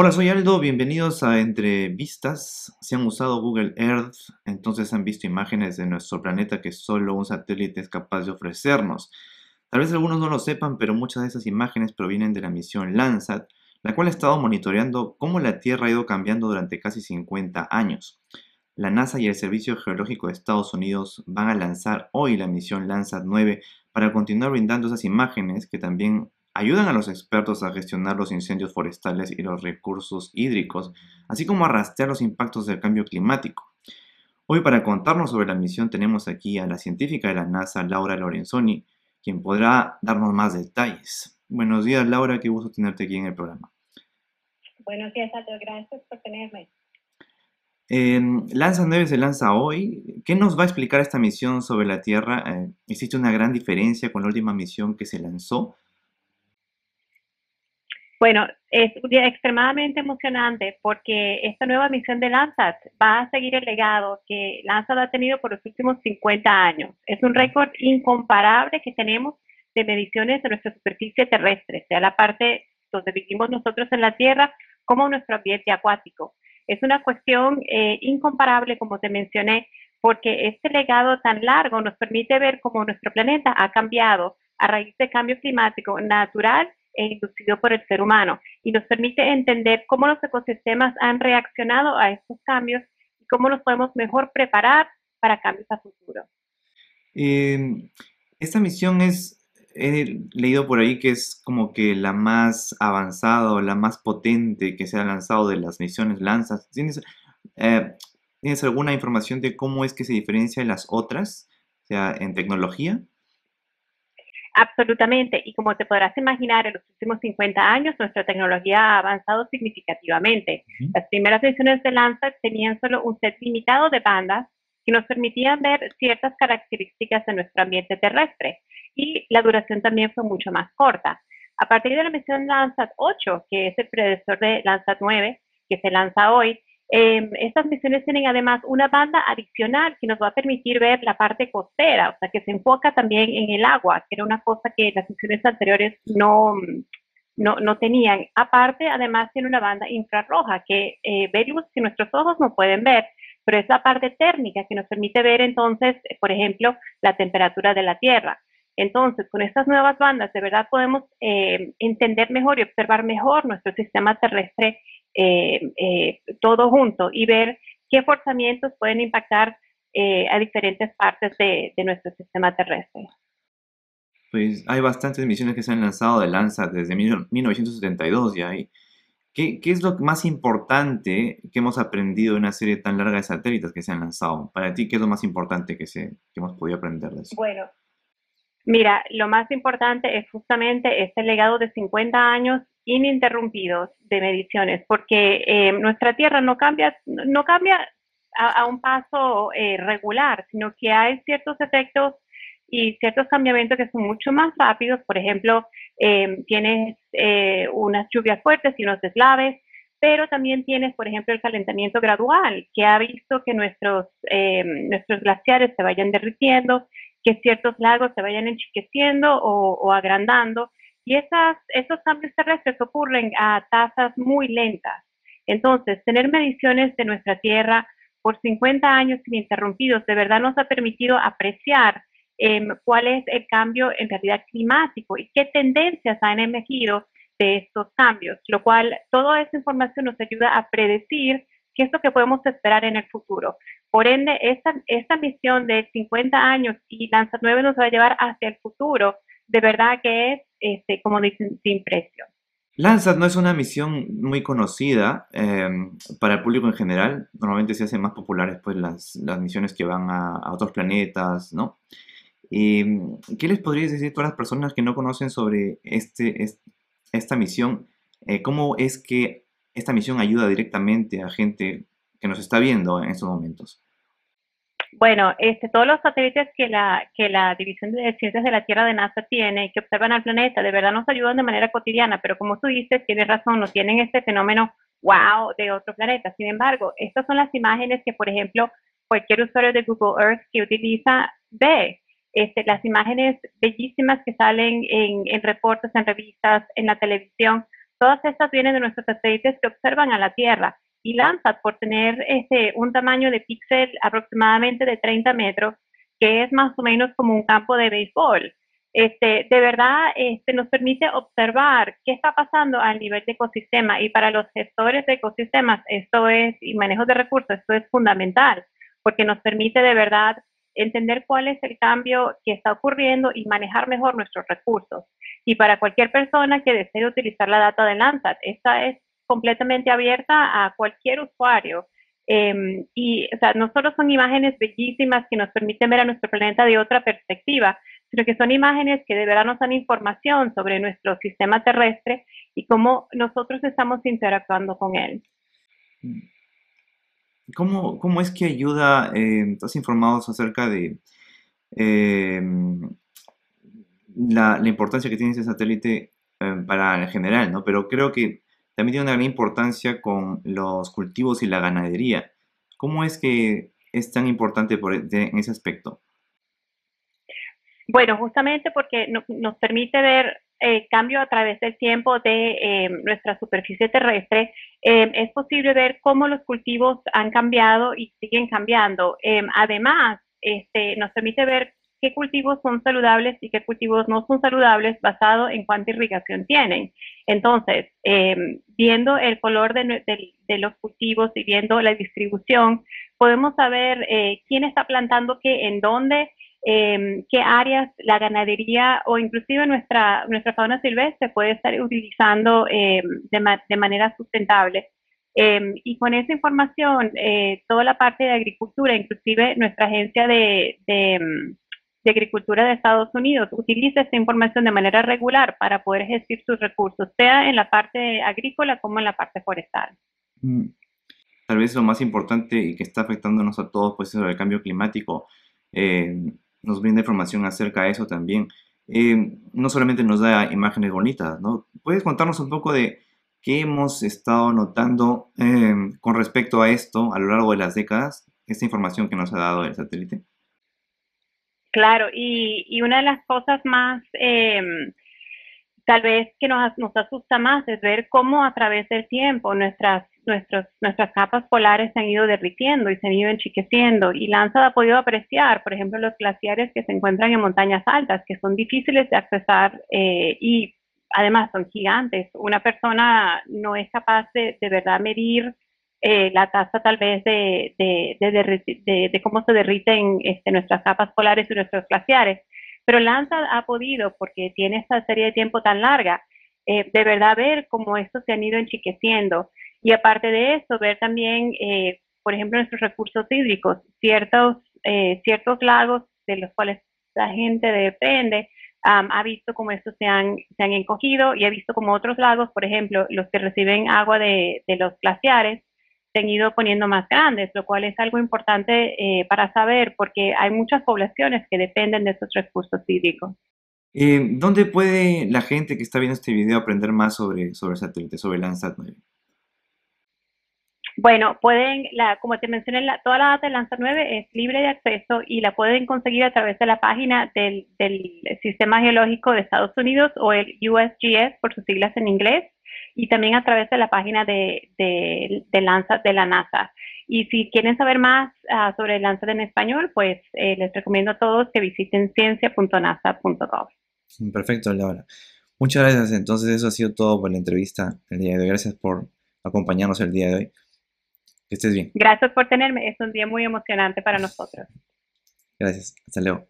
Hola, soy Aldo, bienvenidos a Entrevistas. Si han usado Google Earth, entonces han visto imágenes de nuestro planeta que solo un satélite es capaz de ofrecernos. Tal vez algunos no lo sepan, pero muchas de esas imágenes provienen de la misión Landsat, la cual ha estado monitoreando cómo la Tierra ha ido cambiando durante casi 50 años. La NASA y el Servicio Geológico de Estados Unidos van a lanzar hoy la misión Landsat 9 para continuar brindando esas imágenes que también ayudan a los expertos a gestionar los incendios forestales y los recursos hídricos, así como a rastrear los impactos del cambio climático. Hoy para contarnos sobre la misión tenemos aquí a la científica de la NASA, Laura Lorenzoni, quien podrá darnos más detalles. Buenos días, Laura, qué gusto tenerte aquí en el programa. Buenos días, Aldo, gracias por tenerme. lanza 9 se lanza hoy. ¿Qué nos va a explicar esta misión sobre la Tierra? Eh, ¿Existe una gran diferencia con la última misión que se lanzó? Bueno, es extremadamente emocionante porque esta nueva misión de Landsat va a seguir el legado que Landsat ha tenido por los últimos 50 años. Es un récord incomparable que tenemos de mediciones de nuestra superficie terrestre, sea la parte donde vivimos nosotros en la Tierra como nuestro ambiente acuático. Es una cuestión eh, incomparable, como te mencioné, porque este legado tan largo nos permite ver cómo nuestro planeta ha cambiado a raíz de cambio climático natural inducido por el ser humano y nos permite entender cómo los ecosistemas han reaccionado a estos cambios y cómo los podemos mejor preparar para cambios a futuro. Em, esta misión es, he leído por ahí que es como que la más avanzada o la más potente que se ha lanzado de las misiones Lanzas. ¿Tienes, eh, ¿Tienes alguna información de cómo es que se diferencia de las otras, o sea, en tecnología? Absolutamente. Y como te podrás imaginar, en los últimos 50 años nuestra tecnología ha avanzado significativamente. Las primeras misiones de Landsat tenían solo un set limitado de bandas que nos permitían ver ciertas características de nuestro ambiente terrestre. Y la duración también fue mucho más corta. A partir de la misión Landsat 8, que es el predecesor de Landsat 9, que se lanza hoy, eh, estas misiones tienen además una banda adicional que nos va a permitir ver la parte costera, o sea, que se enfoca también en el agua, que era una cosa que las misiones anteriores no, no, no tenían. Aparte, además tiene una banda infrarroja que eh, ve luz que nuestros ojos no pueden ver, pero es la parte térmica que nos permite ver entonces, por ejemplo, la temperatura de la Tierra. Entonces, con estas nuevas bandas, de verdad podemos eh, entender mejor y observar mejor nuestro sistema terrestre eh, eh, todo junto y ver qué forzamientos pueden impactar a diferentes partes de, nuestro sistema terrestre. Pues hay bastantes misiones que se han lanzado de Landsat desde 1972 ya. ¿Qué, ¿Qué es lo más importante que hemos aprendido en una serie tan larga de satélites que se han lanzado? Para ti, ¿qué es lo más importante que, se, que hemos podido aprender de eso? Bueno, Mira, lo más importante es justamente este legado de 50 años ininterrumpidos de mediciones, porque eh, nuestra Tierra no cambia, no cambia a, un paso eh, regular, sino que hay ciertos efectos y ciertos cambiamientos que son mucho más rápidos. Por ejemplo, eh, tienes unas lluvias fuertes y unos deslaves, pero también tienes, por ejemplo, el calentamiento gradual, que ha visto que nuestros, nuestros glaciares se vayan derritiendo que ciertos lagos se vayan enchiqueciendo o, agrandando. Y esas, esos cambios terrestres ocurren a tasas muy lentas. Entonces, tener mediciones de nuestra Tierra por 50 años ininterrumpidos de verdad nos ha permitido apreciar em, cuál es el cambio en realidad climático y qué tendencias han emergido de estos cambios, lo cual toda esa información nos ayuda a predecir qué es lo que podemos esperar en el futuro. Por ende, esta, esta misión de 50 años y Lanza 9 nos va a llevar hacia el futuro. De verdad que es, este, como dicen, sin precio. Landsat no es una misión muy conocida em, para el público en general. Normalmente se hacen más populares pues, las, las misiones que van a, otros planetas, ¿no? Y, ¿Qué les podrías decir a todas las personas que no conocen sobre este, esta misión? Eh, ¿Cómo es que esta misión ayuda directamente a gente que nos está viendo en estos momentos? Bueno, este, todos los satélites que la, que la División de Ciencias de la Tierra de NASA tiene y que observan al planeta, de verdad nos ayudan de manera cotidiana, pero como tú dices, tienes razón, no tienen este fenómeno wow de otro planeta. Sin embargo, estas son las imágenes que, por ejemplo, cualquier usuario de Google Earth que utiliza ve. Este, las imágenes bellísimas que salen en, en reportes, en revistas, en la televisión, Todas estas vienen de nuestros satélites que observan a la Tierra y Landsat, por tener este, un tamaño de píxel aproximadamente de 30 metros, que es más o menos como un campo de béisbol, este, de verdad este, nos permite observar qué está pasando a nivel de ecosistema y para los gestores de ecosistemas esto es, y manejo de recursos, esto es fundamental, porque nos permite de verdad entender cuál es el cambio que está ocurriendo y manejar mejor nuestros recursos. Y para cualquier persona que desee utilizar la data de Landsat, esta es completamente abierta a cualquier usuario. Em, y o sea, no solo son imágenes bellísimas que nos permiten ver a nuestro planeta de otra perspectiva, sino que son imágenes que de verdad nos dan información sobre nuestro sistema terrestre y cómo nosotros estamos interactuando con él. ¿Cómo, cómo es que ayuda, eh, informados acerca de eh, la, importancia que tiene ese satélite eh, para el general, ¿no? Pero creo que también tiene una gran importancia con los cultivos y la ganadería. ¿Cómo es que es tan importante por, en ese aspecto? Bueno, justamente porque nos permite ver eh, cambio a través del tiempo de eh, nuestra superficie terrestre, eh, es posible ver cómo los cultivos han cambiado y siguen cambiando. además, este, nos permite ver qué cultivos son saludables y qué cultivos no son saludables basado en cuánta irrigación tienen. Entonces, viendo el color de, de, los cultivos y viendo la distribución, podemos saber quién está plantando qué, en dónde, eh, qué áreas la ganadería o inclusive nuestra, nuestra fauna silvestre puede estar utilizando em, de, de, manera sustentable. Em, y con esa información, eh, toda la parte de agricultura, inclusive nuestra agencia de, de, de, agricultura de Estados Unidos, utiliza esta información de manera regular para poder gestionar sus recursos, sea en la parte agrícola como en la parte forestal. Mm. Tal vez lo más importante y que está afectándonos a todos pues, es el cambio climático. Eh, nos brinda información acerca de eso también. Eh, no solamente nos da imágenes bonitas, ¿no? ¿Puedes contarnos un poco de qué hemos estado notando eh, con respecto a esto a lo largo de las décadas, esta información que nos ha dado el satélite? Claro, y, una de las cosas más eh, tal vez que nos, nos asusta más es ver cómo a través del tiempo nuestras, nuestros, nuestras capas polares se han ido derritiendo y se han ido enchiqueciendo. Y Lanza ha podido apreciar, por ejemplo, los glaciares que se encuentran en montañas altas, que son difíciles de accesar eh, y además son gigantes. Una persona no es capaz de, de verdad medir eh, la tasa tal vez de, de, de, cómo se derriten este, nuestras capas polares y nuestros glaciares. Pero Lanza ha podido, porque tiene esta serie de tiempo tan larga, eh, de verdad ver cómo estos se han ido enchiqueciendo. Y aparte de eso, ver también, eh, por ejemplo, nuestros recursos hídricos, ciertos, eh, ciertos lagos de los cuales la gente depende, ha visto cómo estos se han, se han encogido y ha visto como otros lagos, por ejemplo, los que reciben agua de, de los glaciares, se han ido poniendo más grandes, lo cual es algo importante eh, para saber porque hay muchas poblaciones que dependen de esos recursos hídricos. Eh, ¿Dónde puede la gente que está viendo este video aprender más sobre, sobre satélite, sobre Landsat 9? Bueno, pueden, la, como te mencioné, la, toda la data de Landsat 9 es libre de acceso y la pueden conseguir a través de la página del, del Sistema Geológico de Estados Unidos o el USGS por sus siglas en inglés y también a través de la página de, de, de de la NASA. Y si quieren saber más uh, sobre Landsat en español, pues eh, les recomiendo a todos que visiten ciencia.nasa.gov. Perfecto, Laura. Muchas gracias. Entonces, eso ha sido todo por la entrevista el día de hoy. Gracias por acompañarnos el día de hoy. Que estés bien. Gracias por tenerme. Es un día muy emocionante para nosotros. Gracias. Hasta luego.